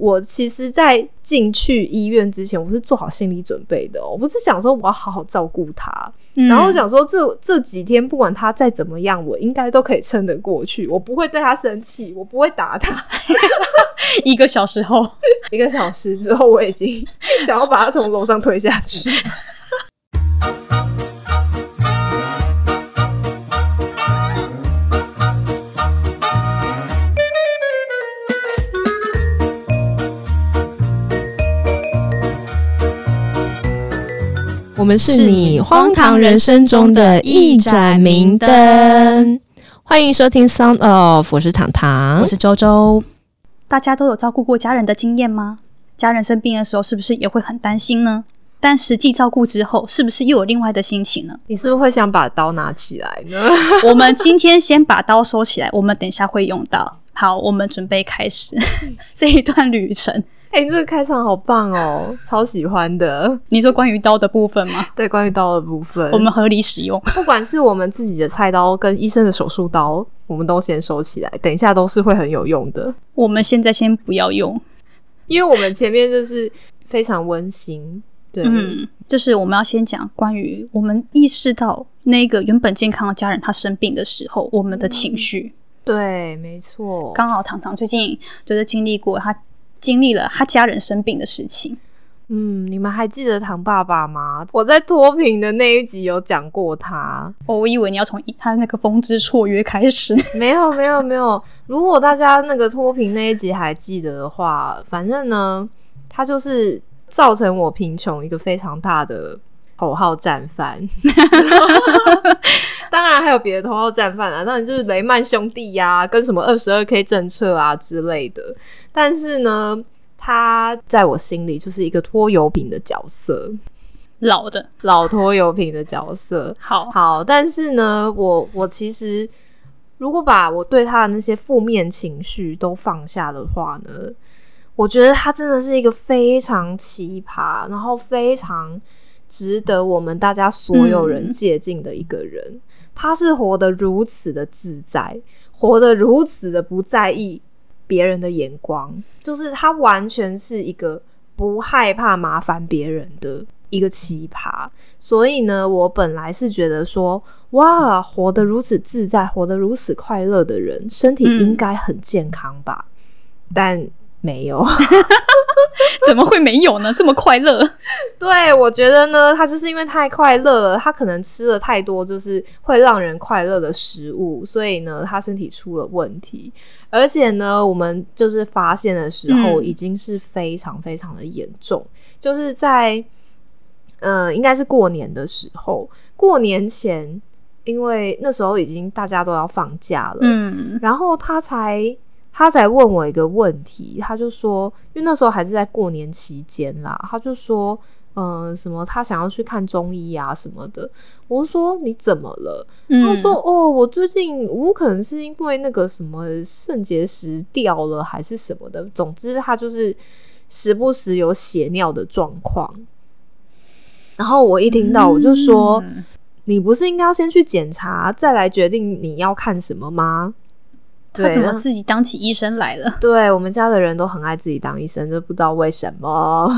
我其实，在进去医院之前，我是做好心理准备的、哦。我不是想说我要好好照顾他，嗯然后想说这这几天不管他再怎么样，我应该都可以撑得过去。我不会对他生气，我不会打他。一个小时后，一个小时之后，我已经想要把他从楼上推下去。我们是你荒唐人生中的一盏明灯。欢迎收听 Sound Off，我是糖糖，我是周周。大家都有照顾过家人的经验吗？家人生病的时候，是不是也会很担心呢？但实际照顾之后，是不是又有另外的心情呢？你是不是会想把刀拿起来呢？我们今天先把刀收起来，我们等一下会用到。好，我们准备开始 这一段旅程。哎、这个开场好棒哦，超喜欢的。你说关于刀的部分吗？对，关于刀的部分，我们合理使用。不管是我们自己的菜刀跟医生的手术刀，我们都先收起来，等一下都是会很有用的。我们现在先不要用，因为我们前面就是非常温馨，对，嗯，就是我们要先讲关于我们意识到那个原本健康的家人他生病的时候，我们的情绪。对，没错。刚好糖糖最近就是经历过他经历了他家人生病的事情。嗯，你们还记得唐爸爸吗？我在脱贫的那一集有讲过他。哦，我以为你要从他那个风之绰约开始。没有，没有，没有。如果大家那个脱贫那一集还记得的话，反正呢，他就是造成我贫穷一个非常大的头号战犯。当然还有别的头号战犯啊，当然就是雷曼兄弟呀、跟什么二十二 K 政策啊之类的。但是呢，他在我心里就是一个拖油瓶的角色，老的老拖油瓶的角色。好，好，但是呢，我我其实如果把我对他的那些负面情绪都放下的话呢，我觉得他真的是一个非常奇葩，然后非常值得我们大家所有人嗯借鉴的一个人。他是活得如此的自在，活得如此的不在意别人的眼光，就是他完全是一个不害怕麻烦别人的一个奇葩。所以呢，我本来是觉得说，哇，活得如此自在，活得如此快乐的人，身体嗯应该很健康吧？但没有。怎么会没有呢？这么快乐？对，我觉得呢，他就是因为太快乐了，他可能吃了太多就是会让人快乐的食物，所以呢，他身体出了问题。而且呢，我们就是发现的时候，嗯已经是非常非常的严重，就是在呃，应该是过年的时候，过年前，因为那时候已经大家都要放假了，嗯然后他才他才问我一个问题，他就说，因为那时候还是在过年期间啦，他就说，呃，什么他想要去看中医啊什么的。我说你怎么了？嗯，他说哦，我最近我可能是因为那个什么肾结石掉了还是什么的，总之他就是时不时有血尿的状况。然后我一听到，我就说。嗯你不是应该要先去检查，再来决定你要看什么吗？他怎么自己当起医生来了？对我们家的人都很爱自己当医生，就不知道为什么。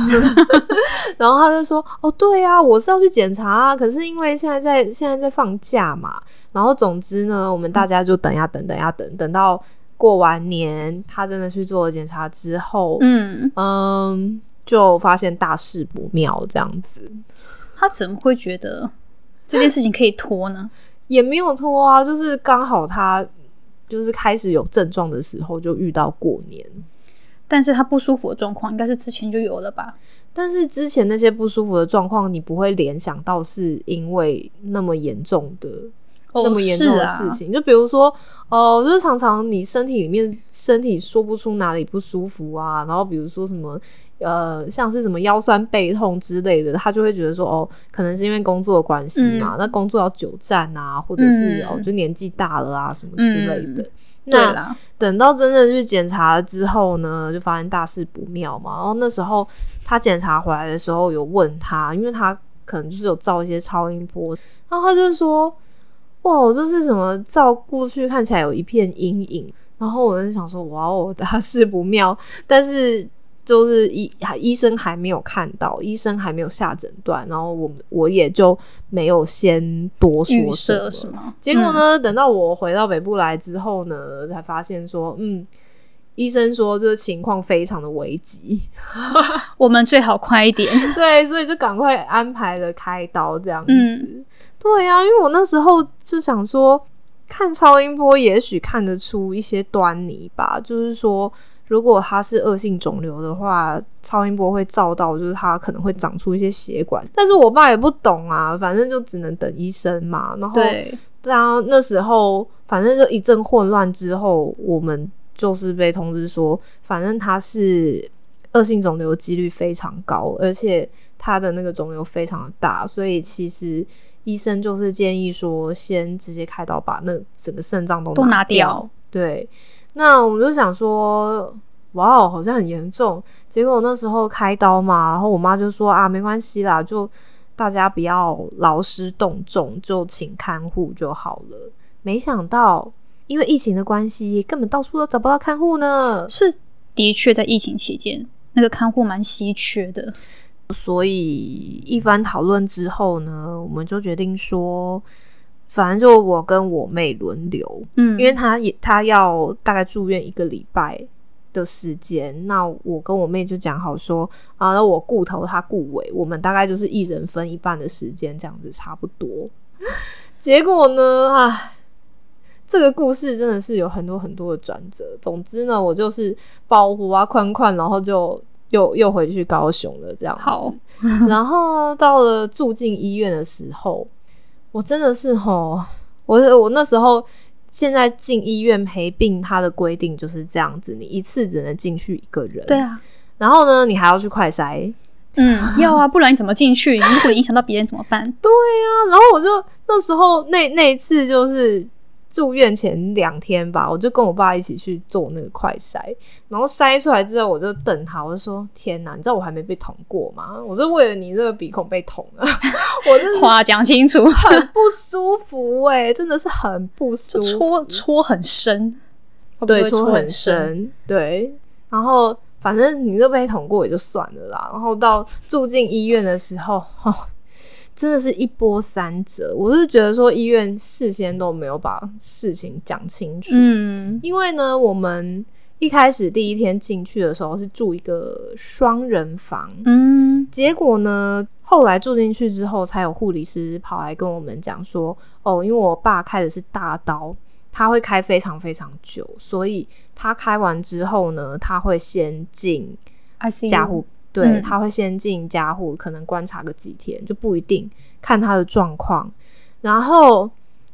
然后他就说：“哦，对啊，我是要去检查啊，可是因为现在在现在在放假嘛。然后总之呢，我们大家就等呀等，等呀等，等到过完年，他真的去做了检查之后，嗯，嗯，就发现大事不妙，这样子他怎么会觉得这件事情可以拖呢？也没有拖啊，就是刚好他就是开始有症状的时候，就遇到过年。”但是他不舒服的状况应该是之前就有了吧？但是之前那些不舒服的状况，你不会联想到是因为那么严重的、哦，那么严重的事情。就比如说，哦、就是常常你身体里面身体说不出哪里不舒服啊，然后比如说什么。呃，像是什么腰酸背痛之类的，他就会觉得说，哦，可能是因为工作的关系嘛，那工作要久站啊，或者是、嗯哦，就年纪大了啊，什么之类的。对那，等到真正去检查了之后呢，就发现大事不妙嘛。然后那时候他检查回来的时候，有问他，因为他可能就是有照一些超音波，然后他就说：“哇，我就是什么照过去看起来有一片阴影。”然后我就想说：“哇哦，大事不妙。”但是就是医医生还没有看到，医生还没有下诊断，然后我我也就没有先多说什么设。是吗？结果呢，等到我回到北部来之后呢，才发现说，嗯，医生说这个情况非常的危急，我们最好快一点。对，所以就赶快安排了开刀这样子。嗯对呀、因为我那时候就想说，看超音波也许看得出一些端倪吧，就是说。如果它是恶性肿瘤的话，超音波会照到，就是它可能会长出一些血管。但是我爸也不懂啊，反正就只能等医生嘛。然后对，然后那时候反正就一阵混乱之后，我们就是被通知说，反正他是恶性肿瘤几率非常高，而且他的那个肿瘤非常的大，所以其实医生就是建议说，先直接开刀把那整个肾脏都都拿掉。掉对，那我们就想说，哇哦，好像很严重。结果那时候开刀嘛，然后我妈就说啊，没关系啦，就大家不要劳师动众，就请看护就好了。没想到，因为疫情的关系，根本到处都找不到看护呢。是的确在疫情期间，那个看护蛮稀缺的。所以一番讨论之后呢，我们就决定说，反正就我跟我妹轮流，嗯，因为她也她要大概住院一个礼拜的时间，那我跟我妹就讲好说啊，那我顾头，她顾尾，我们大概就是一人分一半的时间，这样子差不多。结果呢，啊，这个故事真的是有很多很多的转折。总之呢，我就是包袱啊宽宽，然后就又又回去高雄了，这样子。好，然后，到了住进医院的时候，我真的是吼，我我那时候现在进医院陪病，它的规定就是这样子，你一次只能进去一个人。对。啊，然后呢，你还要去快筛。嗯，要啊，不然你怎么进去？如果影响到别人怎么办？对啊，然后我就那时候那那一次就是住院前两天吧，我就跟我爸一起去做那个快筛，然后筛出来之后，我就等他，我就说：“天哪，你知道我还没被捅过吗？我是为了你这个鼻孔被捅了，我真的是话讲清楚，很不舒服哎、真的是很不舒就服，戳戳很深，对，戳很。深，对，然后反正你都被捅过也就算了啦，然后到住进医院的时候，哦，真的是一波三折，我是觉得说医院事先都没有把事情讲清楚，嗯，因为呢，我们一开始第一天进去的时候是住一个双人房，嗯，结果呢，后来住进去之后，才有护理师跑来跟我们讲说，哦，因为我爸开的是大刀，他会开非常非常久，所以他开完之后呢，他会先进加护，对，嗯他会先进加护，可能观察个几天，就不一定看他的状况。然后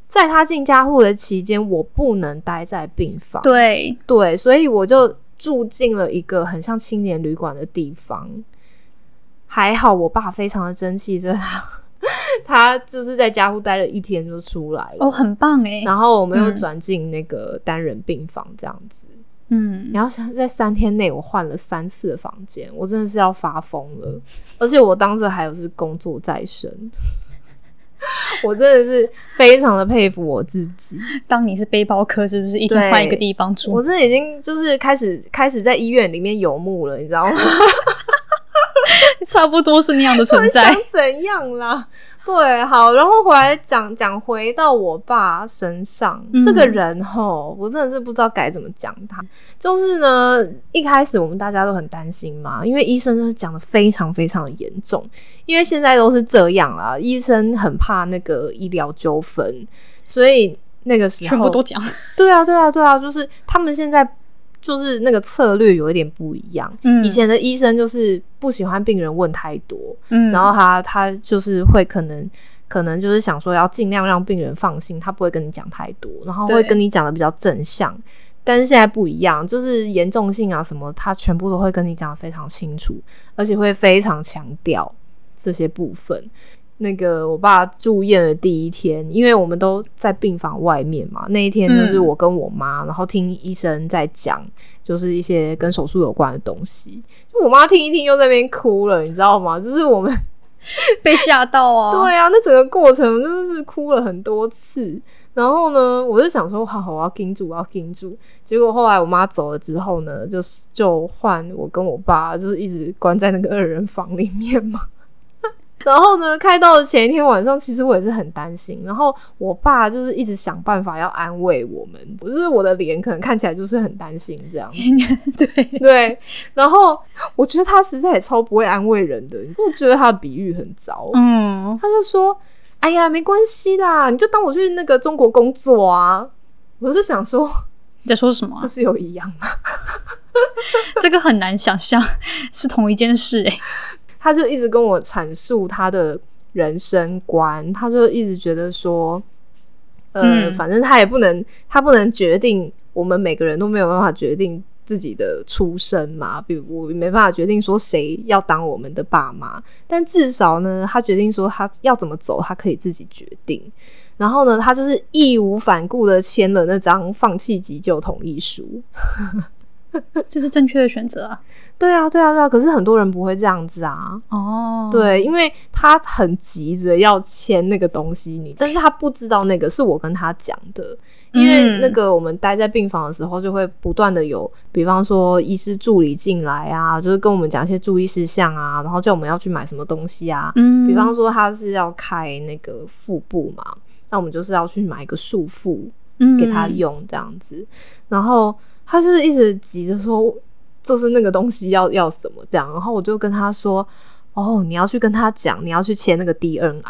在他进加护的期间，我不能待在病房，对，对，所以我就住进了一个很像青年旅馆的地方。还好我爸非常的争气，就是他他就是在家护待了一天就出来了。哦，很棒哎，然后我们又嗯转进那个单人病房，这样子。嗯，然后是在三天内，我换了三次的房间，我真的是要发疯了。而且我当时还有是工作在身，我真的是非常的佩服我自己。当你是背包客，是不是一天换一个地方住我？真的已经就是开始开始在医院里面游牧了，你知道吗？差不多是那样的存 在想。怎样啦？对，好，然后回来讲讲回到我爸身上，嗯这个人吼，我真的是不知道该怎么讲他。就是呢，一开始我们大家都很担心嘛，因为医生是讲的非常非常的严重，因为现在都是这样啦，医生很怕那个医疗纠纷，所以那个时候全部都讲，对啊，对啊，对啊，就是他们现在就是那个策略有一点不一样。嗯以前的医生就是不喜欢病人问太多，嗯，然后他他就是会可能可能就是想说要尽量让病人放心，他不会跟你讲太多，然后会跟你讲的比较正向。但是现在不一样，就是严重性啊什么，他全部都会跟你讲的非常清楚，而且会非常强调这些部分。那个我爸住院的第一天，因为我们都在病房外面嘛，那一天就是嗯我跟我妈，然后听医生在讲，就是一些跟手术有关的东西。就我妈听一听又在那边哭了，你知道吗？就是我们 被吓到啊。对啊，那整个过程真的是哭了很多次。然后呢，我就想说，好，我要盯住，我要盯住。结果后来我妈走了之后呢，就是就换我跟我爸，就是一直关在那个二人房里面嘛。然后呢，开到的前一天晚上，其实我也是很担心。然后我爸就是一直想办法要安慰我们，不是我的脸可能看起来就是很担心这样。对对，然后我觉得他实在也超不会安慰人的，我觉得他的比喻很糟。嗯，他就说：“哎呀，没关系啦，你就当我去那个中国工作啊。”我是想说，你在说什么啊、这是有一样吗？这个很难想象是同一件事哎、他就一直跟我阐述他的人生观，他就一直觉得说，呃，嗯反正他也不能，他不能决定，我们每个人都没有办法决定自己的出身嘛，比如我没办法决定说谁要当我们的爸妈，但至少呢，他决定说他要怎么走，他可以自己决定。然后呢，他就是义无反顾的签了那张放弃急救同意书。这是正确的选择啊。对啊，对啊，对啊。可是很多人不会这样子啊。哦，对，因为他很急着要签那个东西，你，但是他不知道那个是我跟他讲的，因为嗯那个我们待在病房的时候，就会不断的有，比方说医师助理进来啊，就是跟我们讲一些注意事项啊，然后叫我们要去买什么东西啊，嗯，比方说他是要开那个腹部嘛，那我们就是要去买一个束腹给他嗯用这样子，然后他就是一直急着说，就是那个东西要要什么这样，然后我就跟他说。哦，你要去跟他讲，你要去签那个 DNR，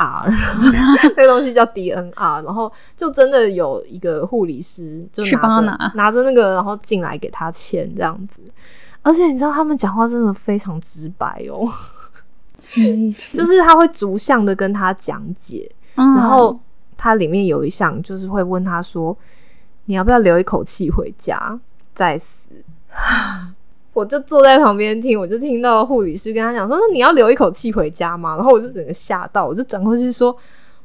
那个东西叫 DNR，然后就真的有一个护理师就去拿着帮拿拿着那个，然后进来给他签这样子。而且你知道他们讲话真的非常直白哦，什么意思？就是他会逐项的跟他讲解，嗯，然后他里面有一项就是会问他说：“你要不要留一口气回家再死？” 我就坐在旁边听，我就听到护理师跟他讲说：“那你要留一口气回家吗？”然后我就整个吓到，我就转过去说：“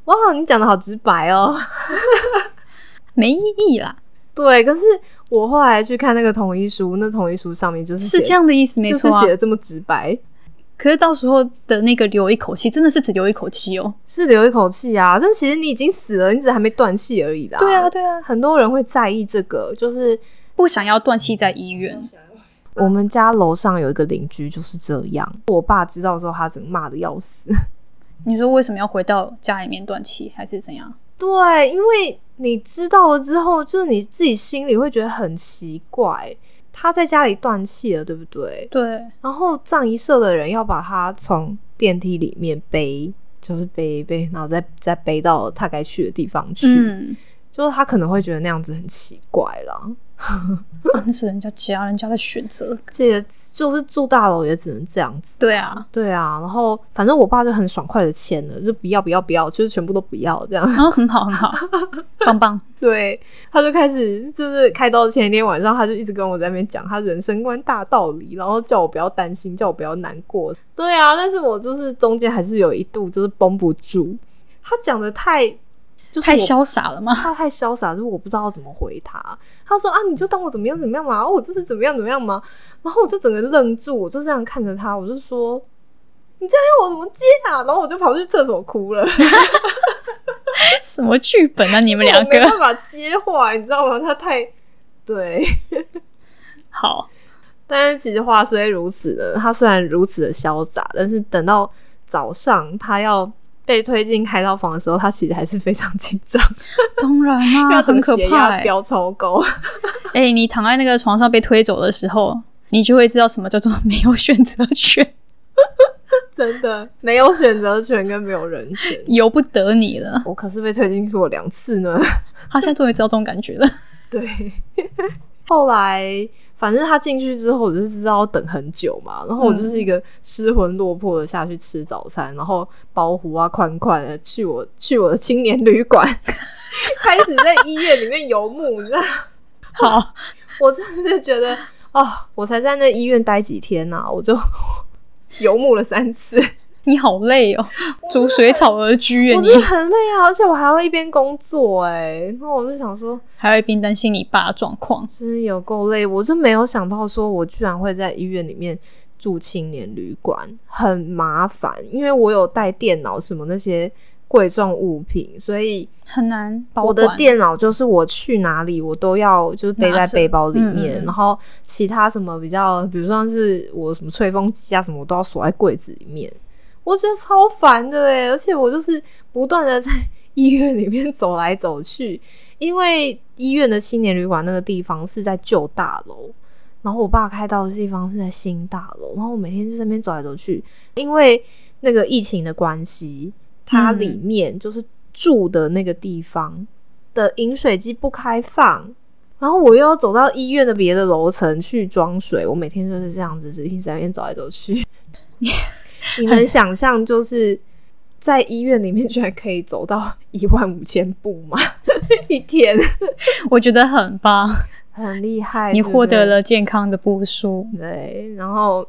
哇，你讲的好直白哦。没意义啦，” 对，可是我后来去看那个同意书，那同意书上面就是是这样的意思，没就是错啊。写的这么直白，可是到时候的那个留一口气，真的是只留一口气哦。是留一口气啊。但其实你已经死了，你只还没断气而已啦。对啊，，对啊，很多人会在意这个，就是不想要断气在医院。我们家楼上有一个邻居就是这样，我爸知道之后，他整个骂的要死。你说为什么要回到家里面断气，还是怎样？对，因为你知道了之后，就是你自己心里会觉得很奇怪，他在家里断气了，对不对？对，然后葬仪社的人要把他从电梯里面背，就是背一背，然后再再背到他该去的地方去。嗯，就是他可能会觉得那样子很奇怪啦。啊 那是人家家人家的选择。这就是住大楼也只能这样子。对啊，对啊，然后反正我爸就很爽快的签了，就不要不要不要，就是全部都不要这样。然 后很好很好，棒棒。对，他就开始就是开刀前一天晚上，他就一直跟我在那边讲他人生观大道理，然后叫我不要担心，叫我不要难过。对啊，但是我就是中间还是有一度就是绷不住，他讲的太就是太潇洒了吗？他太潇洒，就是我不知道怎么回他。他说啊，你就当我怎么样怎么样嘛，然后我就是怎么样怎么样嘛，然后我就整个愣住，我就这样看着他，我就说你这样要我怎么接啊？然后我就跑去厕所哭了，什么剧本啊？你们两个没办法接话，你知道吗？他太对，好，但是其实话虽如此的，他虽然如此的潇洒，但是等到早上他要。被推进开刀房的时候，他其实还是非常紧张，当然啦、他整个很可怕、欸。血压飙超高。哎、你躺在那个床上被推走的时候，你就会知道什么叫做没有选择权，真的没有选择权跟没有人权。由不得你了。我可是被推进去过两次呢。他现在终于知道这种感觉了。对，后来反正他进去之后，我就知道要等很久嘛。然后我就是一个失魂落魄的下去吃早餐，然后包袱啊宽宽的去我去我的青年旅馆，开始在医院里面游牧。你知道，好，我真的是觉得哦，我才在那医院待几天呐、我就游牧了三次。你好累哦，逐水草而居啊你我真的，很累啊，而且我还要一边工作哎、然后我就想说，还要一边担心你爸的状况。真的有够累，我就没有想到说我居然会在医院里面住青年旅馆，很麻烦，因为我有带电脑什么那些贵重物品，所以很难我的电脑就是我去哪里我都要就是背在背包里面，然后其他什么比较，比如说像是我什么吹风机啊什么，我都要锁在柜子里面。我觉得超烦的诶，而且我就是不断的在医院里面走来走去，因为医院的青年旅馆那个地方是在旧大楼，然后我爸开到的地方是在新大楼，然后我每天就在那边走来走去，因为那个疫情的关系，它里面就是住的那个地方的饮水机不开放。然后我又要走到医院的别的楼层去装水，我每天就是这样子，一直在那边走来走去。你能想象，就是在医院里面居然可以走到一万五千步吗？一天，我觉得很棒，很厉害。你获得了健康的步数。对，然后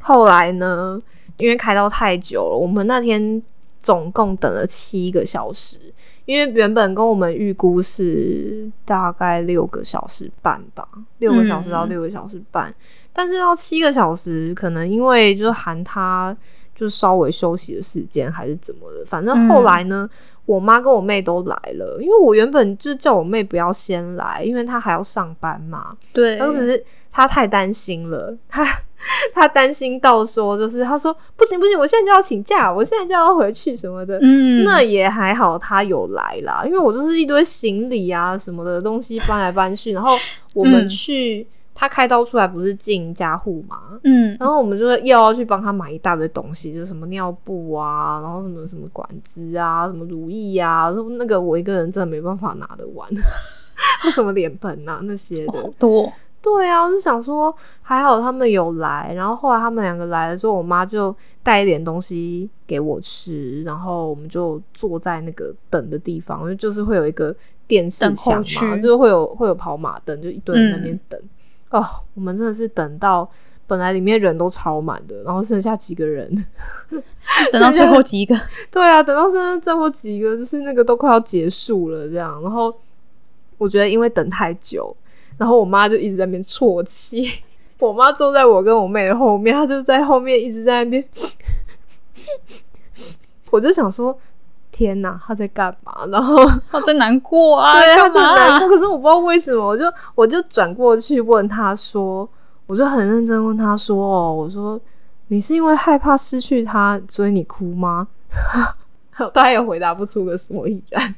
后来呢，因为开到太久了，我们那天总共等了七个小时，因为原本跟我们预估是大概六个小时半吧，六个小时到嗯六个小时半，但是要七个小时，可能因为就是含他就稍微休息的时间还是怎么的，反正后来呢。我妈跟我妹都来了，因为我原本就叫我妹不要先来，因为她还要上班嘛。对，当时她太担心了，她 她担心到说，就是她说不行不行，我现在就要请假，我现在就要回去什么的。嗯，那也还好，她有来啦，因为我就是一堆行李啊什么的东西搬来搬去，然后我们嗯去、他开刀出来不是进加护嘛，嗯。然后我们就要去帮他买一大堆东西，就是什么尿布啊，然后什么什么管子啊，什么乳液啊，说那个我一个人真的没办法拿得完，或什么脸盆啊那些的。好多，对啊，我就想说还好他们有来，然后后来他们两个来的时候，我妈就带一点东西给我吃，然后我们就坐在那个等的地方，就就是会有一个电视墙嘛，就是会有会有跑马灯，就一堆人在那边等。哦，我们真的是等到本来里面人都超满的，然后剩下几个人。等到最后几个，对啊，等到剩下最后几个，就是那个都快要结束了这样。然后我觉得因为等太久，然后我妈就一直在那边啜泣。我妈坐在我跟我妹的后面，她就在后面一直在那边。我就想说，天哪，他在干嘛？然后 他在难过啊！对，她干就难过。可是我不知道为什么，我就我就转过去问他说，我就很认真问他说：“哦，我说你是因为害怕失去他，所以你哭吗？”他也回答不出个所以然。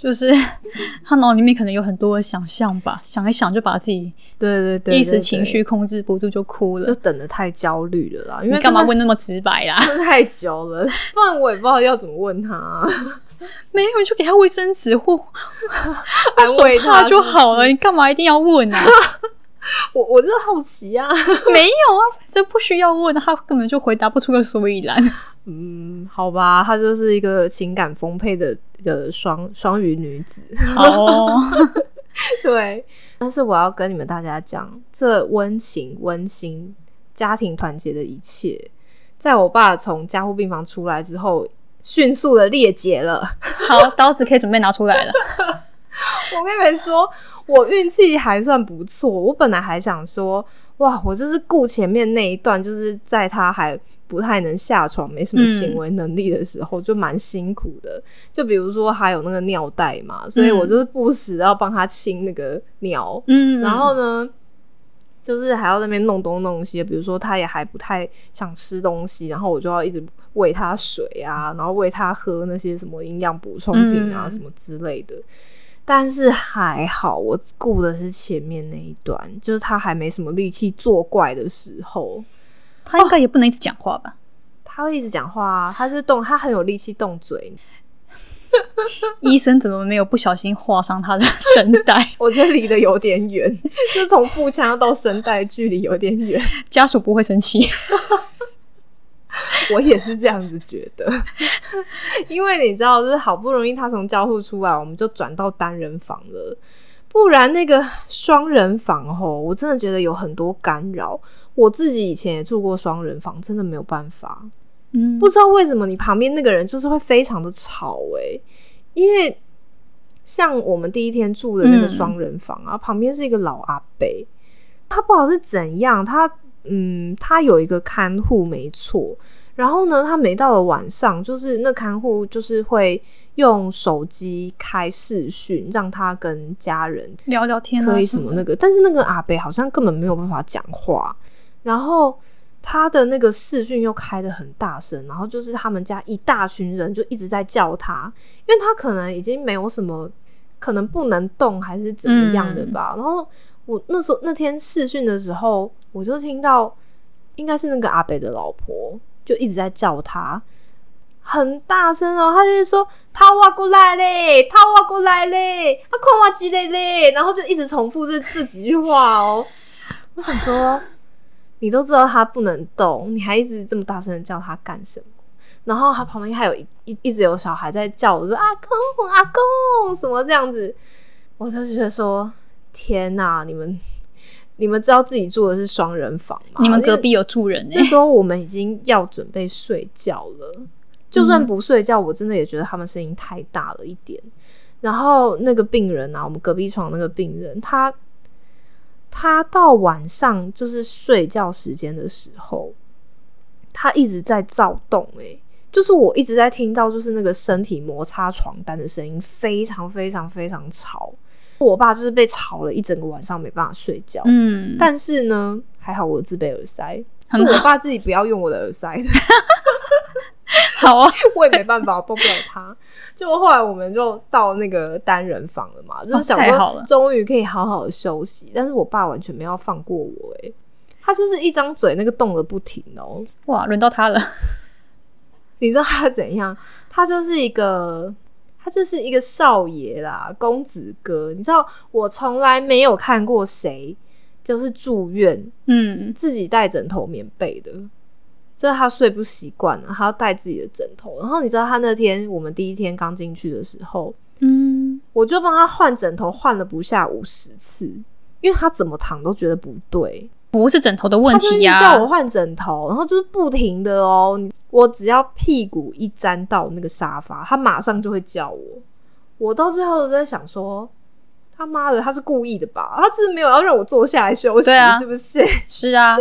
就是 他脑里面可能有很多的想象吧，想一想就把自己对对对一时情绪控制不住就哭了。就等的太焦虑了啦，因你为干嘛问那么直白啦？真的太久了，不然我也不知道要怎么问他、啊。没有，就给他卫生纸或安手慰他帕就好了。是你干嘛一定要问啊？我我就是好奇啊。没有啊，这不需要问，他根本就回答不出个所以然。嗯，好吧，她就是一个情感丰沛的的双双鱼女子。好 哦，对，但是我要跟你们大家讲，这温情、温馨、家庭团结的一切，在我爸从加护病房出来之后，迅速的裂解了。好，刀子可以准备拿出来了。我跟你们说，我运气还算不错。我本来还想说，哇，我就是顾前面那一段，就是在他还不太能下床、没什么行为能力的时候，就蛮辛苦的。就比如说，还有那个尿袋嘛，所以我就是不时要帮他清那个尿。嗯，然后呢，就是还要在那边弄东弄西，比如说他也还不太想吃东西，然后我就要一直喂他水啊，然后喂他喝那些什么营养补充品啊，嗯什么之类的。但是还好，我顾的是前面那一段，就是他还没什么力气作怪的时候，他应该也不能一直讲话吧？他会一直讲话啊，他是动，他很有力气动嘴。医生怎么没有不小心划伤他的声带？我觉得离得有点远，就从腹腔到声带距离有点远。家属不会生气。我也是这样子觉得，因为你知道，就是好不容易他从交互出来，我们就转到单人房了。不然那个双人房吼，我真的觉得有很多干扰。我自己以前也住过双人房，真的没有办法。嗯，不知道为什么你旁边那个人就是会非常的吵诶、因为像我们第一天住的那个嗯双人房啊，旁边是一个老阿伯，他不知道是怎样，他嗯，他有一个看护没错，然后呢，他每到了晚上，就是那看护就是会用手机开视讯，让他跟家人聊聊天、啊，可以什么那个，但是那个阿北好像根本没有办法讲话，然后他的那个视讯又开的很大声，然后就是他们家一大群人就一直在叫他，因为他可能已经没有什么，可能不能动还是怎么样的吧。然后我那时候那天视讯的时候，我就听到应该是那个阿北的老婆就一直在叫他。很大声哦，他就是说他挖过来嘞，他挖过来嘞，他快挖机嘞嘞，然后就一直重复这这几句话哦。我想说，你都知道他不能动，你还一直这么大声的叫他干什么？然后他旁边还有一一一直有小孩在叫我说阿公阿公什么这样子，我就觉得说天哪，你们你们知道自己住的是双人房吗？你们隔壁有住人呢、那时候我们已经要准备睡觉了。就算不睡觉，我真的也觉得他们声音太大了一点。然后那个病人啊，我们隔壁床那个病人，他他到晚上就是睡觉时间的时候，他一直在躁动、欸，诶，就是我一直在听到，就是那个身体摩擦床单的声音，非常非常非常吵。我爸就是被吵了一整个晚上，没办法睡觉。嗯，但是呢，还好我自备耳塞，我爸自己不要用我的耳塞的。好啊，我也没办法，帮不了他。就后来我们就到那个单人房了嘛，就是想说终于可以好好的休息。但是我爸完全没有放过我、欸，他就是一张嘴那个动个不停哦、哇，轮到他了，你知道他怎样？他就是一个，他就是一个少爷啦，公子哥。你知道，我从来没有看过谁就是住院嗯，自己带枕头棉被的，这是他睡不习惯了，他要带自己的枕头。然后你知道他那天我们第一天刚进去的时候，嗯，我就帮他换枕头，换了不下五十次，因为他怎么躺都觉得不对。不是枕头的问他就一叫我换枕头，然后就是不停的哦，你我只要屁股一沾到那个沙发，他马上就会叫我。我到最后都在想说，他妈的，他是故意的吧？他只是没有要让我坐下来休息，啊是不是？是啊，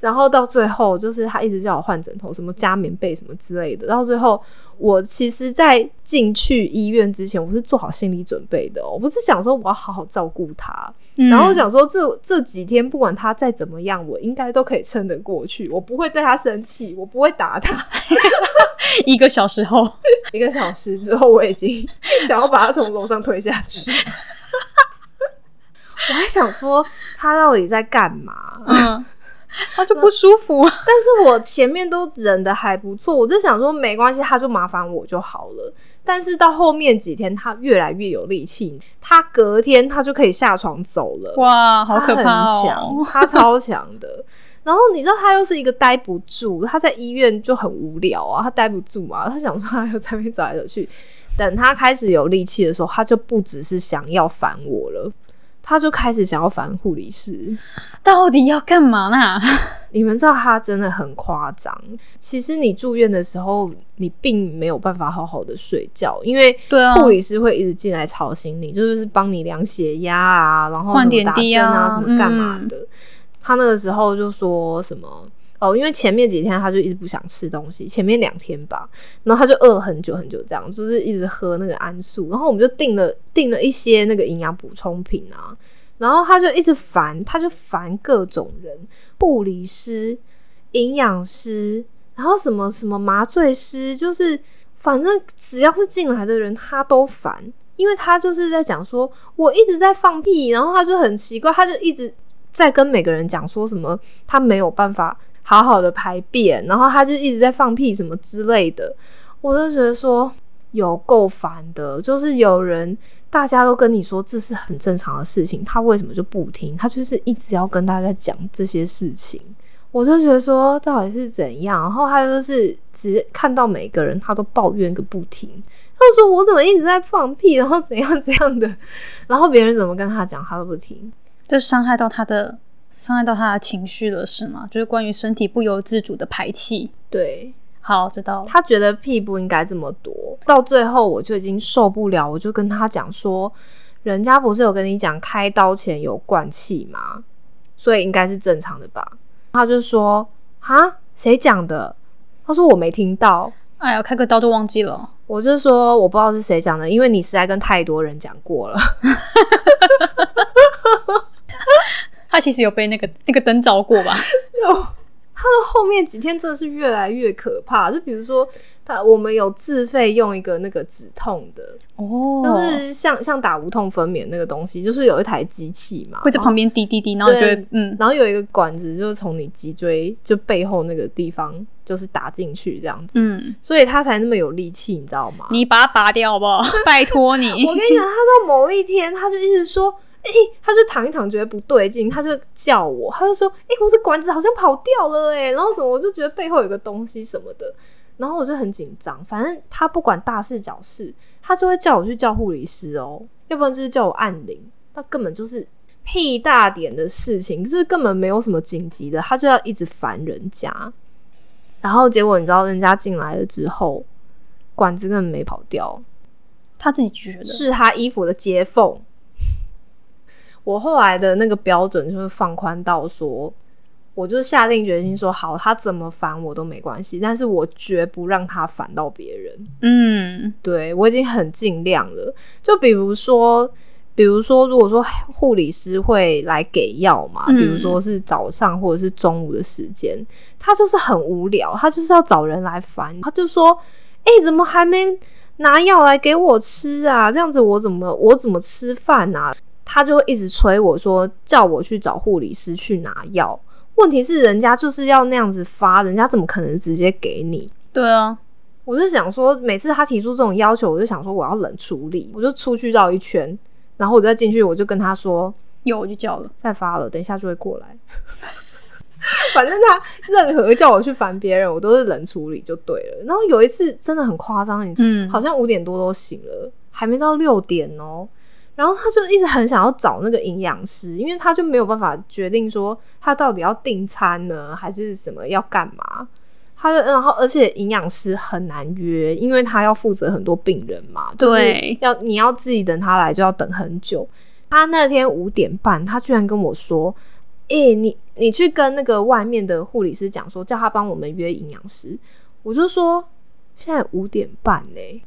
然后到最后，就是他一直叫我换枕头，什么加棉被什么之类的。到最后，我其实，在进去医院之前，我是做好心理准备的、哦，我不是想说我要好好照顾他，嗯然后想说这这几天不管他再怎么样，我应该都可以撑得过去，我不会对他生气，我不会打他。一个小时后，一个小时之后，我已经想要把他从楼上推下去。我还想说他到底在干嘛？嗯，他就不舒服，但是我前面都忍的还不错，我就想说没关系，他就麻烦我就好了。但是到后面几天，他越来越有力气，他隔天他就可以下床走了。哇，好可怕他强哦！他超强的。然后你知道他又是一个待不住，他在医院就很无聊啊，他待不住嘛，他想说他又在那边走来走去。等他开始有力气的时候，他就不只是想要烦我了，他就开始想要烦护理师。到底要干嘛呢？你们知道他真的很夸张。其实你住院的时候，你并没有办法好好的睡觉，因为护理师会一直进来吵醒你，就是帮你量血压啊，然后换什么打点滴啊针啊，什么干嘛嗯的。他那个时候就说什么因为前面几天他就一直不想吃东西，前面两天吧，然后他就饿了很久很久，这样就是一直喝那个安素，然后我们就订了订了一些那个营养补充品啊，然后他就一直烦，他就烦各种人，护理师、营养师，然后什么什么麻醉师，就是反正只要是进来的人，他都烦，因为他就是在讲说我一直在放屁，然后他就很奇怪，他就一直在跟每个人讲说什么他没有办法好好的排便，然后他就一直在放屁什么之类的，我就觉得说有够烦的，就是有人大家都跟你说这是很正常的事情，他为什么就不听？他就是一直要跟大家讲这些事情。我就觉得说到底是怎样，然后他就是只看到每个人他都抱怨个不停，他说我怎么一直在放屁，然后怎样怎样的，然后别人怎么跟他讲他都不听。这伤害到他的伤害到他的情绪了，是吗？就是关于身体不由自主的排气。对好，知道了。他觉得屁不应该这么多，到最后我就已经受不了，我就跟他讲说，人家不是有跟你讲开刀前有灌气吗？所以应该是正常的吧？他就说啊，谁讲的？他说我没听到，哎呀，开个刀都忘记了。我就说我不知道是谁讲的，因为你实在跟太多人讲过了。他其实有被那个那个灯照过吧？他的后面几天真的是越来越可怕，就比如说他我们有自费用一个那个止痛的，哦就是像像打无痛分娩那个东西，就是有一台机器嘛，会在旁边滴滴滴，然后就嗯，然后有一个管子，就是从你脊椎就背后那个地方，就是打进去这样子，嗯，所以他才那么有力气，你知道吗？你把它拔掉好不好？拜托你。我跟你讲，他到某一天，他就一直说，哎、他就躺一躺，觉得不对劲，他就叫我，他就说，哎、我的管子好像跑掉了、哎，然后什么，我就觉得背后有个东西什么的，然后我就很紧张。反正他不管大事小事，他就会叫我去叫护理师哦，要不然就是叫我按铃，那根本就是屁大点的事情，就是根本没有什么紧急的，他就要一直烦人家。然后结果你知道，人家进来了之后，管子根本没跑掉，他自己觉得是他衣服的接缝。我后来的那个标准就是放宽到说，我就下定决心说，好，他怎么烦我都没关系，但是我绝不让他烦到别人。嗯，对我已经很尽量了。就比如说，比如说，如果说护理师会来给药嘛，嗯比如说是早上或者是中午的时间，他就是很无聊，他就是要找人来烦，他就说：“哎、怎么还没拿药来给我吃啊？这样子我怎么我怎么吃饭啊？”他就会一直催我说，叫我去找护理师去拿药。问题是，人家就是要那样子发，人家怎么可能直接给你？对啊，我就想说，每次他提出这种要求，我就想说我要冷处理，我就出去绕一圈，然后我再进去，我就跟他说有我就叫了。再发了，等一下就会过来。反正他任何叫我去烦别人，我都是冷处理就对了。然后有一次真的很夸张，你嗯，好像五点多都醒了，还没到六点哦。然后他就一直很想要找那个营养师，因为他就没有办法决定说他到底要订餐呢，还是什么要干嘛。他就然后而且营养师很难约，因为他要负责很多病人嘛，就是对要你要自己等他来就要等很久。他那天五点半，他居然跟我说：“诶、你你去跟那个外面的护理师讲说，叫他帮我们约营养师。”我就说：“现在五点半呢、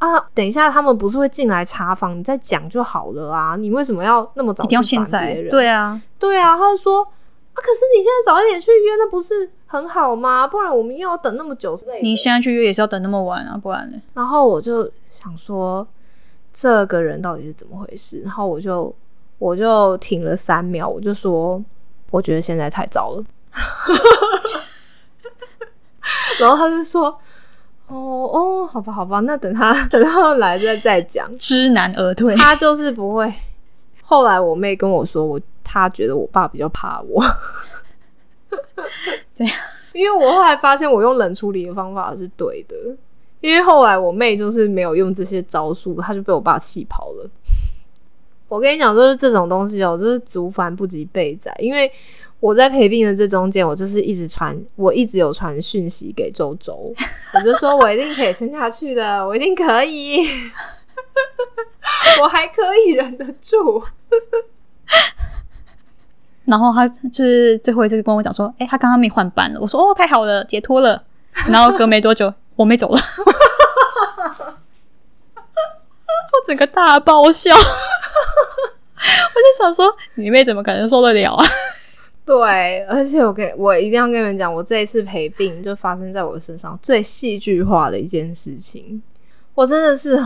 啊，等一下他们不是会进来查房，你再讲就好了啊！你为什么要那么早一定要现在对啊，对啊，他就说啊，可是你现在早一点去约，那不是很好吗？不然我们又要等那么久之类的。你现在去约也是要等那么晚啊，不然呢？然后我就想说，这个人到底是怎么回事？然后我就我就停了三秒，我就说，我觉得现在太早了。然后他就说，哦哦，好吧好吧，那等他 等他来再再讲。知难而退。他就是不会。后来我妹跟我说，我她觉得我爸比较怕我，这样，因为我后来发现我用冷处理的方法是对的，因为后来我妹就是没有用这些招数，她就被我爸气跑了。我跟你讲，就是这种东西哦，就是竹繁不及备宰。因为我在陪病的这中间，我就是一直传，我一直有传讯息给周周，我就说我一定可以撑下去的，我一定可以，我还可以忍得住。然后他就是最后一次跟我讲说，哎、他刚刚没换班了。我说哦，太好了，解脱了。然后隔没多久，我妹走了，我整个大爆笑。我就想说，你妹怎么可能受得了啊？对，而且我跟我一定要跟你们讲，我这一次陪病就发生在我身上最戏剧化的一件事情。我真的是，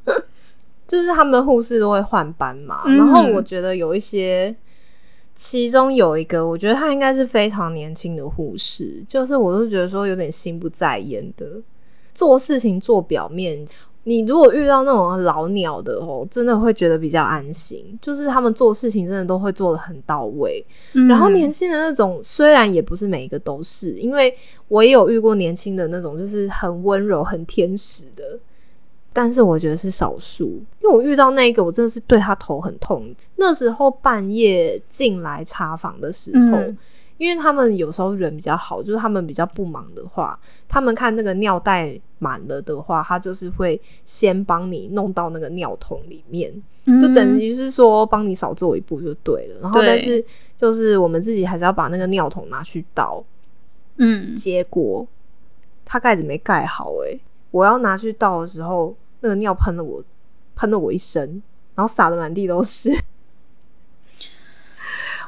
就是他们护士都会换班嘛，嗯然后我觉得有一些，其中有一个，我觉得他应该是非常年轻的护士，就是我都觉得说有点心不在焉的，做事情做表面。你如果遇到那种老鸟的哦，真的会觉得比较安心，就是他们做事情真的都会做的很到位。然后年轻的那种，虽然也不是每一个都是，因为我也有遇过年轻的那种，就是很温柔、很天使的，但是我觉得是少数。因为我遇到那一个，我真的是对他头很痛。那时候半夜进来查房的时候，嗯因为他们有时候人比较好，就是他们比较不忙的话，他们看那个尿袋满了的话，他就是会先帮你弄到那个尿桶里面。就等于是说帮你少做一步就对了。然后但是就是我们自己还是要把那个尿桶拿去倒。嗯，结果他盖子没盖好、欸，我要拿去倒的时候，那个尿喷了我，喷了我一身，然后洒的满地都是。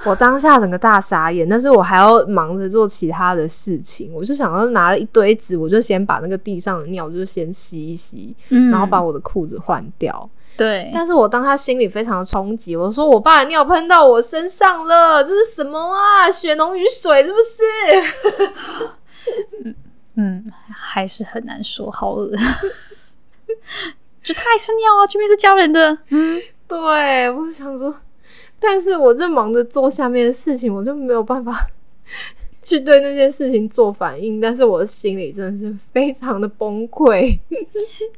我当下整个大傻眼，但是我还要忙着做其他的事情，我就想要拿了一堆纸，我就先把那个地上的尿就先吸一吸，嗯然后把我的裤子换掉。对，但是我当他心里非常的冲击，我说我爸的尿喷到我身上了，这是什么啊？血浓于水是不是？嗯，还是很难说，好恶。就他还是尿啊，这边是家人的，嗯，对，我想说，但是我正忙着做下面的事情，我就没有办法 去对那件事情做反应，但是我的心里真的是非常的崩溃。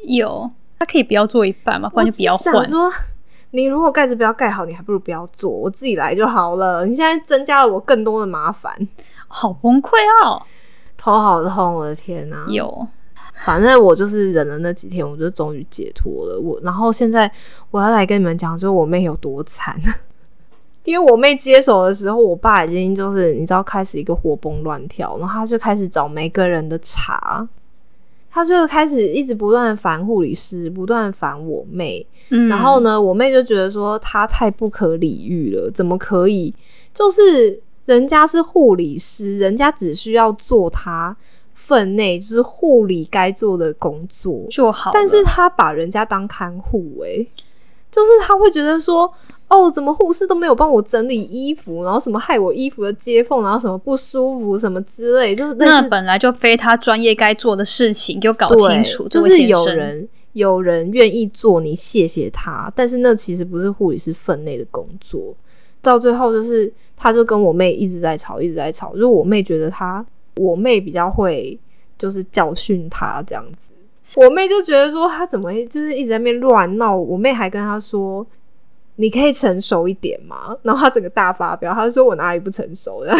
有，他可以不要做一半嘛，不然就不要换。想说，你如果盖子不要盖好，你还不如不要做，我自己来就好了。你现在增加了我更多的麻烦，好崩溃哦！头好痛，我的天哪、有，反正我就是忍了那几天，我就终于解脱了。我然后现在我要来跟你们讲，就是我妹有多惨。因为我妹接手的时候，我爸已经就是你知道开始一个活蹦乱跳，然后他就开始找每个人的茬，他就开始一直不断的烦护理师，不断烦我妹。嗯，然后呢，我妹就觉得说她太不可理喻了，怎么可以？就是人家是护理师，人家只需要做他分内就是护理该做的工作，就好，但是他把人家当看护、欸，就是他会觉得说。哦，怎么护士都没有帮我整理衣服，然后什么害我衣服的接缝，然后什么不舒服什么之类，就是那本来就非他专业该做的事情，给我搞清楚。就是有人有人愿意做，你谢谢他，但是那其实不是护理师分内的工作。到最后就是，他就跟我妹一直在吵，一直在吵。就是我妹觉得他，我妹比较会就是教训他这样子。我妹就觉得说他怎么就是一直在那边乱闹。我妹还跟他说：“你可以成熟一点吗？”然后他整个大发飙，他就说我哪里不成熟的？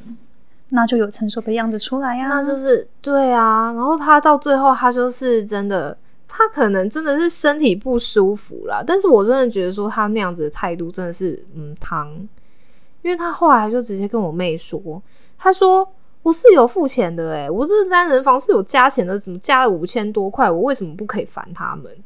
那就有成熟的样子出来呀、那就是对啊，然后他到最后，他就是真的，他可能真的是身体不舒服啦。但是我真的觉得说他那样子的态度真的是嗯汤，因为他后来就直接跟我妹说，他说我是有付钱的诶、我这单人房是有加钱的，怎么加了五千多块？我为什么不可以烦他们？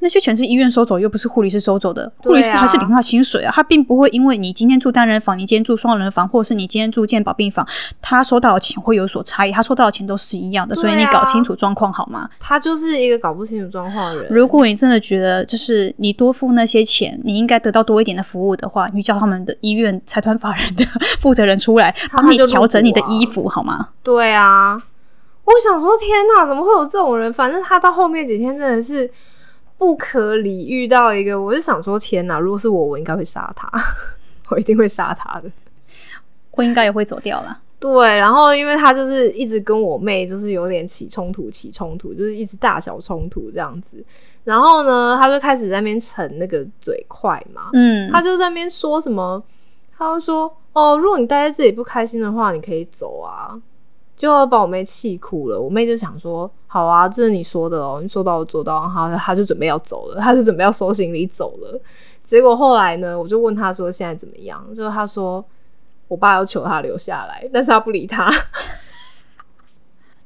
那些钱是医院收走，又不是护理师收走的。护理师还是领他薪水啊，他并不会因为你今天住单人房，你今天住双人房，或者是你今天住健保病房，他收到的钱会有所差异，他收到的钱都是一样的，所以你搞清楚状况好吗？他就是一个搞不清楚状况的人。如果你真的觉得就是你多付那些钱，你应该得到多一点的服务的话，你就叫他们的医院财团法人的 负责人出来帮你调整你的衣服好吗？对啊，我想说，天哪，怎么会有这种人？反正他到后面几天真的是不可理喻到一个，我就想说，天哪，如果是我，我应该会杀他，我一定会杀他的。我应该也会走掉了。对，然后因为他就是一直跟我妹就是有点起冲突，起冲突，就是一直大小冲突这样子。然后呢，他就开始在那边逞那个嘴快嘛，嗯，他就在那边说什么，他就说哦，如果你待在这里不开心的话，你可以走啊，就要把我妹气哭了。我妹就想说，好啊，这是你说的哦，你说到做到，然后他就准备要走了，他就准备要收行李走了。结果后来呢，我就问他说现在怎么样，就是他说我爸要求他留下来，但是他不理他。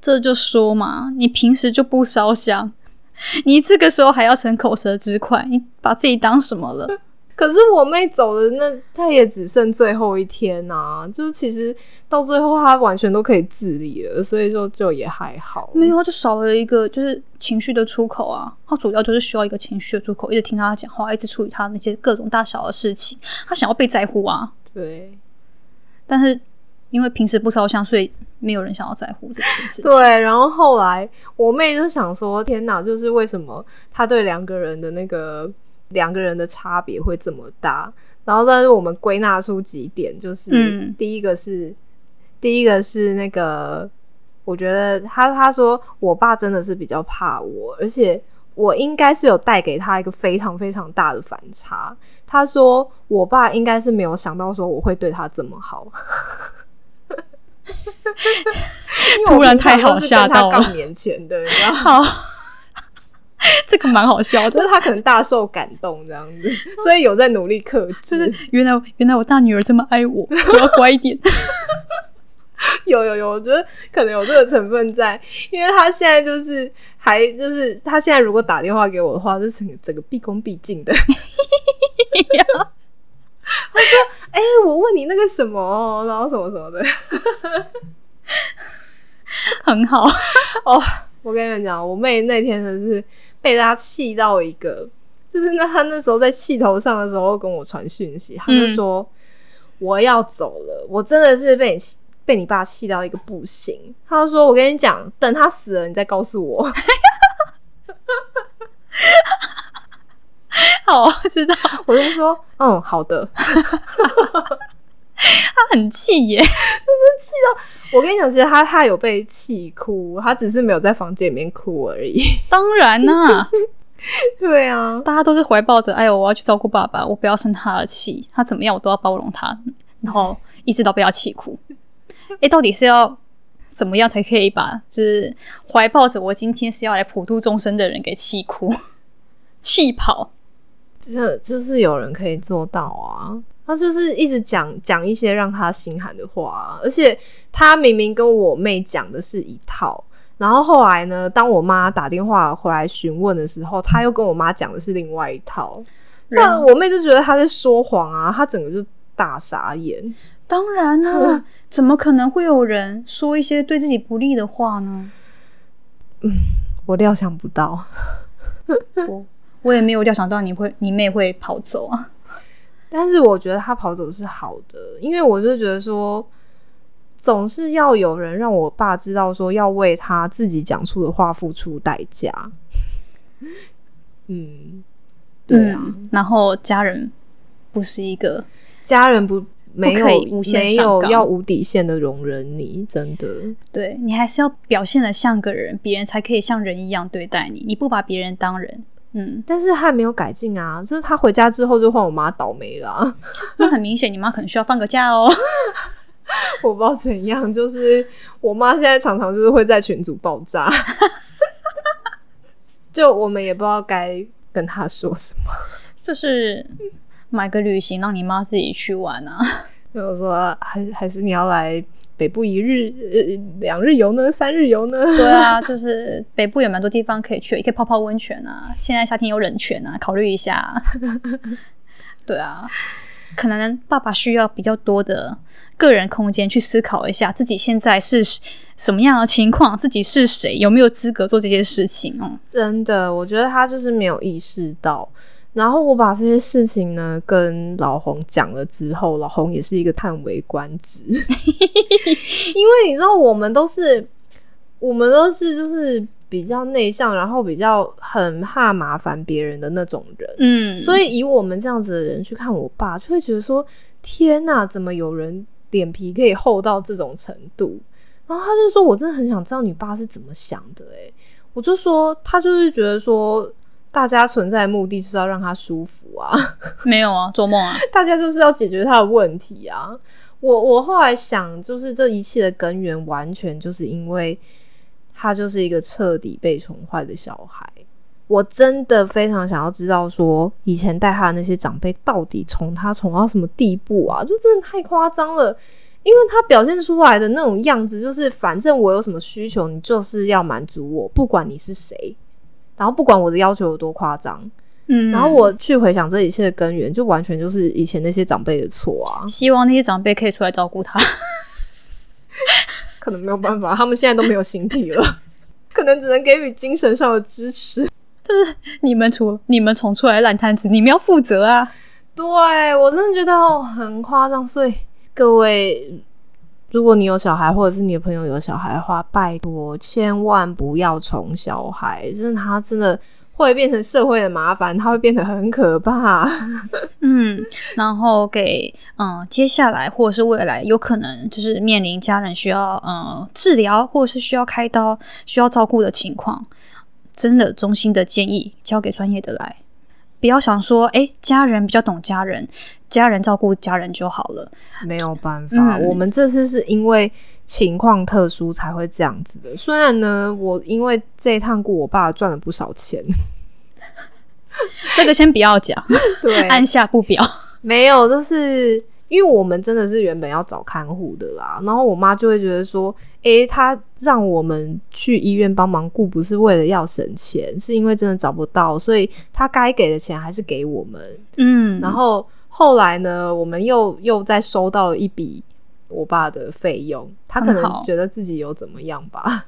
这就说嘛，你平时就不烧香，你这个时候还要逞口舌之快，你把自己当什么了？可是我妹走的那，她也只剩最后一天啊，就是其实到最后她完全都可以自理了，所以说就也还好。没有，就少了一个就是情绪的出口啊。她主要就是需要一个情绪的出口，一直听她讲话，一直处理她那些各种大小的事情。她想要被在乎啊，对但是因为平时不烧香，所以没有人想要在乎这件事情。对，然后后来我妹就想说：“天哪，就是为什么她对两个人的那个两个人的差别会这么大？”然后，但是我们归纳出几点，就是、嗯第一个是第一个是那个，我觉得他他说我爸真的是比较怕我，而且我应该是有带给他一个非常非常大的反差。他说我爸应该是没有想到说我会对他这么好。突然太好吓到了杠年前的，你知道吗？好，这个蛮好笑的。就是他可能大受感动这样子，所以有在努力克就是制。原来原来我大女儿这么爱我，我要乖一点。有有有，我觉得可能有这个成分在，因为他现在就是还就是他现在如果打电话给我的话，是整个整个毕恭毕敬的。他说：“哎、我问你那个什么，然后什么什么的。很好哦。我跟你们讲，我妹那天真的是被他气到一个，就是那他那时候在气头上的时候跟我传讯息，他就说、我要走了，我真的是被你气被你爸气到一个不行。他就说我跟你讲，等他死了你再告诉我。好，我知道我就说嗯好的。他很气耶。就是气到我跟你讲，其实他他有被气哭，他只是没有在房间里面哭而已。当然啦、对啊，大家都是怀抱着“哎呦，我要去照顾爸爸，我不要生他的气，他怎么样我都要包容他”，然后一直到被他气哭。哎，到底是要怎么样才可以把就是怀抱着我今天是要来普度众生的人给气哭、气跑？就就是有人可以做到啊。他就是一直讲讲一些让他心寒的话啊、而且他明明跟我妹讲的是一套，然后后来呢，当我妈打电话回来询问的时候，他又跟我妈讲的是另外一套。那我妹就觉得他在说谎啊，她整个就大傻眼。当然啦、怎么可能会有人说一些对自己不利的话呢？嗯我料想不到，我我也没有料想到你会你妹会跑走啊。但是我觉得他跑走是好的，因为我就觉得说，总是要有人让我爸知道说要为他自己讲出的话付出代价。嗯，对啊，嗯然后家人不是一个家人不没有无限没有要无底线的容忍你，真的。对你还是要表现的像个人，别人才可以像人一样对待你。你不把别人当人，嗯，但是他还没有改进啊，就是他回家之后就换我妈倒霉了啊、那很明显你妈可能需要放个假哦。我不知道怎样，就是我妈现在常常就是会在群组爆炸，就我们也不知道该跟她说什么。就是买个旅行让你妈自己去玩啊。所以我说，还还是你要来北部一日、呃两日游呢，三日游呢？对啊，就是北部有蛮多地方可以去，也可以泡泡温泉啊。现在夏天有冷泉啊，考虑一下。对啊，可能爸爸需要比较多的个人空间去思考一下自己现在是什么样的情况，自己是谁，有没有资格做这些事情。嗯，真的，我觉得他就是没有意识到。然后我把这些事情呢跟老洪讲了之后，老洪也是一个叹为观止，因为你知道我们都是我们都是就是比较内向，然后比较很怕麻烦别人的那种人，嗯，所以以我们这样子的人去看我爸，就会觉得说：天哪，怎么有人脸皮可以厚到这种程度？然后他就说：我真的很想知道你爸是怎么想的、欸。我就说他就是觉得说，大家存在的目的就是要让他舒服啊，没有啊，做梦啊，大家就是要解决他的问题啊。我我后来想，就是这一切的根源，完全就是因为他就是一个彻底被宠坏的小孩。我真的非常想要知道，说以前带他的那些长辈到底宠他宠到什么地步啊？就真的太夸张了。因为他表现出来的那种样子，就是反正我有什么需求，你就是要满足我，不管你是谁，然后不管我的要求有多夸张，嗯，然后我去回想这一切的根源，就完全就是以前那些长辈的错啊，希望那些长辈可以出来照顾他。可能没有办法，他们现在都没有形体了，可能只能给予精神上的支持。就是你们宠你们从出来的烂摊子，你们要负责啊！对我真的觉得哦很夸张，所以各位，如果你有小孩，或者是你的朋友有小孩的话，拜托千万不要宠小孩，真的他真的会变成社会的麻烦，他会变得很可怕。嗯，然后给嗯接下来或者是未来有可能就是面临家人需要嗯治疗或者是需要开刀需要照顾的情况，真的衷心的建议交给专业的来，不要想说哎家人比较懂家人，家人照顾家人就好了。没有办法，嗯我们这次是因为情况特殊才会这样子的。虽然呢，我因为这一趟过我爸赚了不少钱，这个先不要讲，对，按下不表。没有，就是因因为我们真的是原本要找看护的啦，然后我妈就会觉得说，诶，她让我们去医院帮忙顾，不是为了要省钱，是因为真的找不到，所以她该给的钱还是给我们。嗯，然后后来呢，我们又又再收到了一笔我爸的费用，他可能觉得自己有怎么样吧？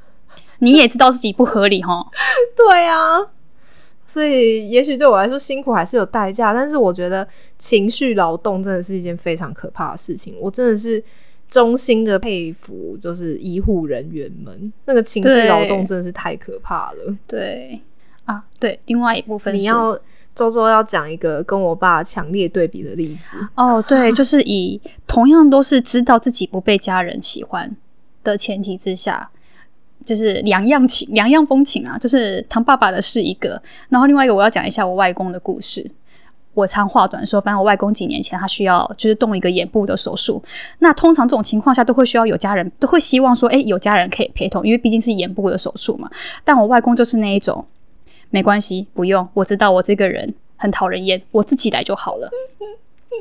你也知道自己不合理哈。对啊，所以也许对我来说辛苦还是有代价，但是我觉得情绪劳动真的是一件非常可怕的事情。我真的是衷心的佩服，就是医护人员们那个情绪劳动真的是太可怕了。对啊，对，另外一部分是你要周周要讲一个跟我爸强烈对比的例子，哦，对，就是以同样都是知道自己不被家人喜欢的前提之下，就是两样情，两样风情啊。就是唐爸爸的是一个，然后另外一个我要讲一下我外公的故事。我长话短说，反正我外公几年前他需要就是动一个眼部的手术，那通常这种情况下都会需要有家人，都会希望说，诶，有家人可以陪同，因为毕竟是眼部的手术嘛。但我外公就是那一种，没关系，不用，我知道我这个人很讨人厌，我自己来就好了。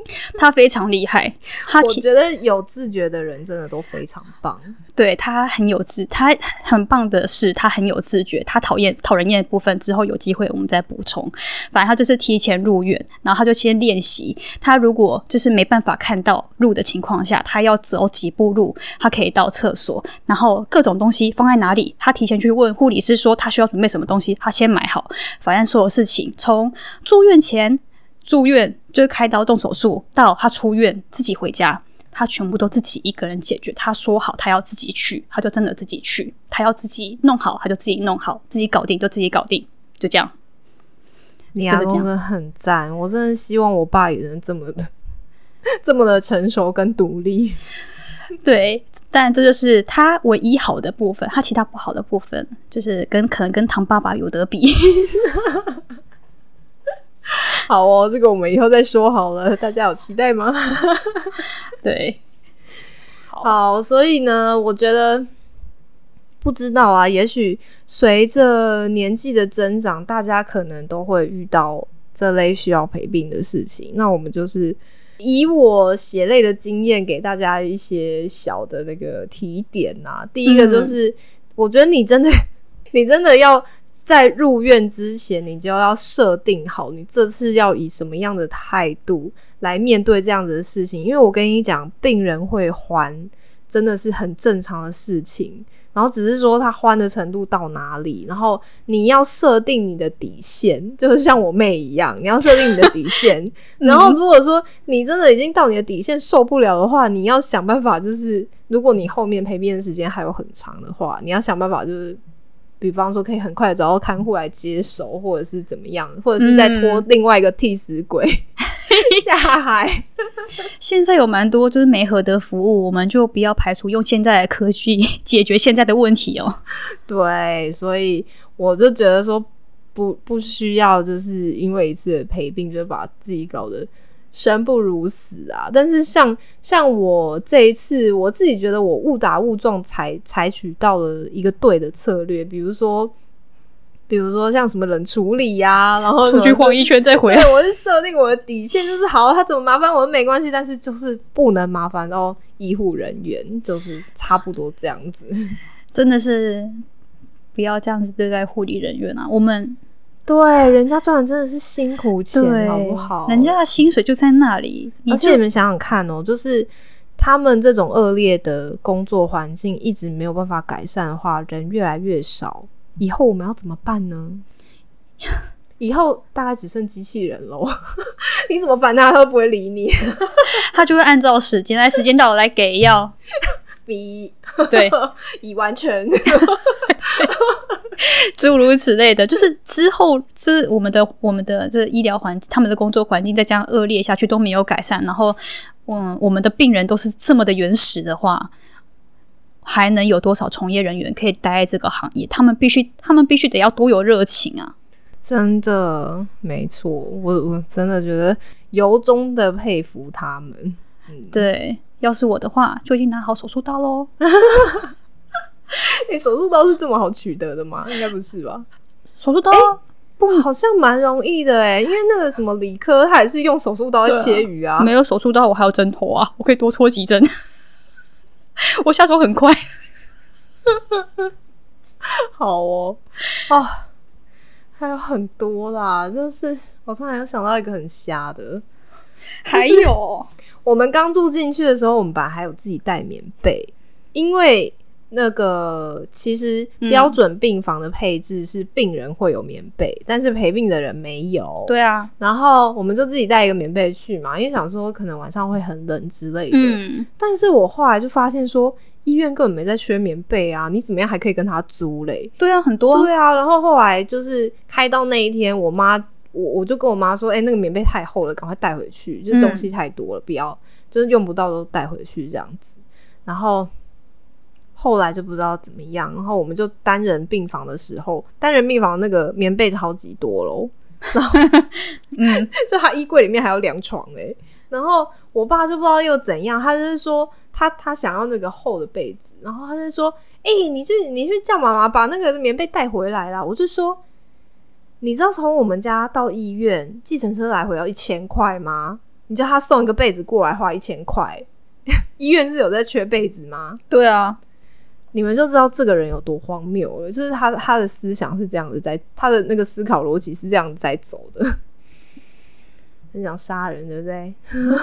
他非常厉害，他我觉得有自觉的人真的都非常棒。对他很有自，他很棒的是他很有自觉。他讨厌讨人厌的部分之后有机会我们再补充。反正他就是提前入院，然后他就先练习。他如果就是没办法看到路的情况下，他要走几步路，他可以到厕所，然后各种东西放在哪里，他提前去问护理师说他需要准备什么东西，他先买好。反正所有事情从住院前。住院就是开刀动手术，到他出院自己回家，他全部都自己一个人解决。他说好他要自己去，他就真的自己去；他要自己弄好，他就自己弄好，自己搞定就自己搞定，就这样。你阿公真的很赞，我真的希望我爸也能这么的 这么的成熟跟独立。对，但这就是他唯一好的部分，他其他不好的部分就是跟可能跟唐爸爸有得比。好哦，这个我们以后再说好了，大家有期待吗？对，好，所以呢，我觉得不知道啊，也许随着年纪的增长，大家可能都会遇到这类需要陪病的事情。那我们就是以我血泪的经验，给大家一些小的那个提点啊。第一个就是，嗯、我觉得你真的，你真的要。在入院之前，你就要设定好，你这次要以什么样的态度来面对这样子的事情。因为我跟你讲，病人会还，真的是很正常的事情。然后只是说他欢的程度到哪里，然后你要设定你的底线，就是像我妹一样，你要设定你的底线。然后如果说你真的已经到你的底线受不了的话，你要想办法，就是如果你后面陪病的时间还有很长的话，你要想办法就是。比方说，可以很快找到看护来接手，或者是怎么样，或者是再拖另外一个替死鬼、嗯、下海。现在有蛮多就是没合的服务，我们就不要排除用现在的科技解决现在的问题哦。对，所以我就觉得说，不不需要就是因为一次的陪病就把自己搞得。生不如死啊！但是像像我这一次，我自己觉得我误打误撞采采取到了一个对的策略，比如说，比如说像什么冷处理呀、啊，然后出去晃一圈再回来。对，我是设定我的底线，就是好，他怎么麻烦我没关系，但是就是不能麻烦到医护人员，就是差不多这样子。真的是不要这样子对待护理人员啊！我们。对，人家赚的真的是辛苦钱，好不好？人家的薪水就在那里。而且你们想想看哦，就是他们这种恶劣的工作环境一直没有办法改善的话，人越来越少，以后我们要怎么办呢？以后大概只剩机器人喽。你怎么烦他，他都不会理你，他就会按照时间，来时间到了来给药。B 对，已完成。诸如此类的，就是之后，这我们的我们的这医疗环境，他们的工作环境再这样恶劣下去都没有改善，然后，嗯，我们的病人都是这么的原始的话，还能有多少从业人员可以待在这个行业？他们必须，他们必须得要多有热情啊！真的，没错，我我真的觉得由衷的佩服他们。嗯，对，要是我的话，就已经拿好手术刀喽。你手术刀是这么好取得的吗？应该不是吧？手术刀不好像蛮容易的哎，因为那个什么理科，他也是用手术刀在切鱼啊。没有手术刀，我还有针头啊，我可以多戳几针。我下手很快。好哦，啊，还有很多啦，就是我突然又想到一个很瞎的，还有我们刚住进去的时候，我们本来还有自己带棉被，因为那个其实标准病房的配置是病人会有棉被，但是陪病的人没有。对啊，然后我们就自己带一个棉被去嘛，因为想说可能晚上会很冷之类的。嗯，但是我后来就发现说。医院根本没在缺棉被啊，你怎么样还可以跟他租嘞？对啊，很多。对啊，然后后来就是开到那一天，我妈我我就跟我妈说，哎，那个棉被太厚了，赶快带回去，就是东西太多了，不要就是用不到都带回去这样子。然后后来就不知道怎么样，然后我们就单人病房的时候，单人病房那个棉被超级多喽，然 后嗯，就他衣柜里面还有两床嘞。然后我爸就不知道又怎样，他就是说。他他想要那个厚的被子，然后他就说：“哎，你去你去叫妈妈把那个棉被带回来啦。”我就说：“你知道从我们家到医院，计程车来回要一千块吗？你叫他送一个被子过来花一千块，医院是有在缺被子吗？”对啊，你们就知道这个人有多荒谬了。就是他他的思想是这样子，在他的那个思考逻辑是这样子在走的，很想杀人，对不对？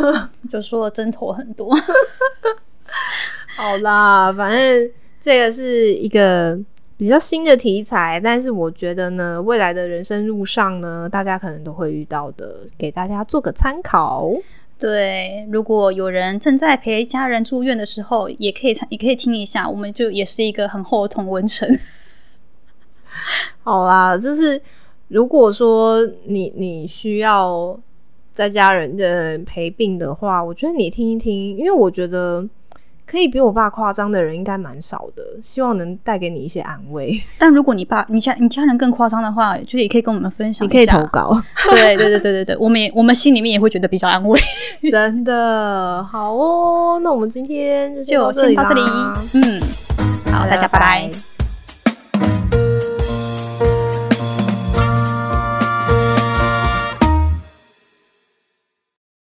就说针头很多。好啦，反正这个是一个比较新的题材，但是我觉得呢，未来的人生路上呢，大家可能都会遇到的，给大家做个参考。对，如果有人正在陪家人住院的时候，也可以唱，也可以听一下，我们就也是一个很厚的同文层。好啦，就是如果说你你需要在家人的陪病的话，我觉得你听一听，因为我觉得。可以比我爸夸张的人应该蛮少的，希望能带给你一些安慰。但如果你爸、你家、你家人更夸张的话，就也可以跟我们分享。你可以投稿。对对对对对对，我们也我们心里面也会觉得比较安慰。真的好哦，那我们今天就先到这里。嗯，好，大家拜拜。